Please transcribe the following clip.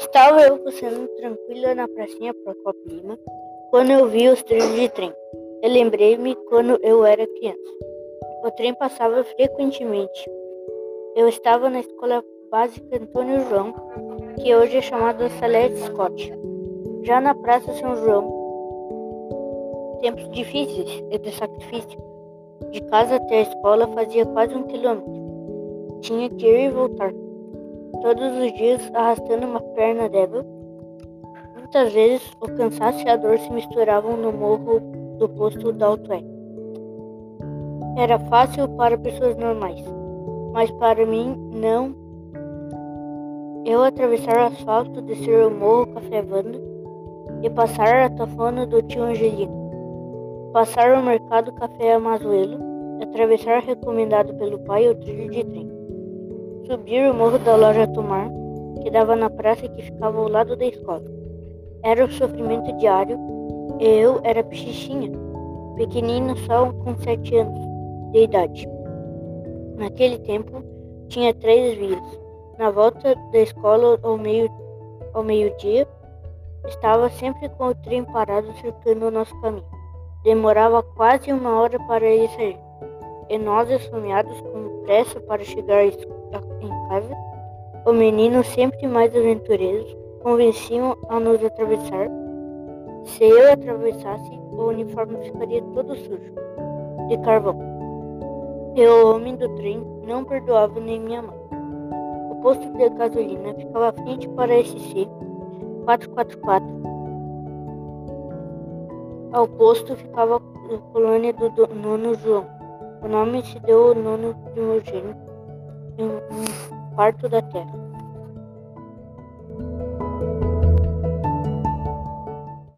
Estava eu passando tranquila na pracinha Procopio Lima quando eu vi os trilhos de trem. Eu lembrei-me quando eu era criança. O trem passava frequentemente. Eu estava na escola básica Antônio João, que hoje é chamada Salete Scott. Já na Praça São João, tempos difíceis e de sacrifício. De casa até a escola fazia quase um quilômetro. Tinha que ir e voltar todos os dias arrastando uma perna débil. Muitas vezes o cansaço e a dor se misturavam no morro do posto da Autoé. Era fácil para pessoas normais, mas para mim não. Eu atravessar o asfalto, descer o morro cafevando e passar a tafona do tio Angelino. Passar o mercado Café Amazuelo, atravessar recomendado pelo pai o trilho de trem subir o morro da loja Tomar, que dava na praça que ficava ao lado da escola. Era o sofrimento diário e eu era pechichinha, pequenina só com sete anos de idade. Naquele tempo, tinha três vias. Na volta da escola ao meio ao meio-dia, estava sempre com o trem parado cercando o nosso caminho. Demorava quase uma hora para ele sair. E nós, esfomeados com pressa para chegar à escola, em casa, o menino, sempre mais aventureiro, convenciam a nos atravessar. Se eu atravessasse, o uniforme ficaria todo sujo de carvão. O homem do trem não perdoava nem minha mãe. O posto de gasolina ficava à frente para a SC 444. Ao posto ficava a colônia do nono João. O nome se deu ao nono primogênito em um quarto da terra.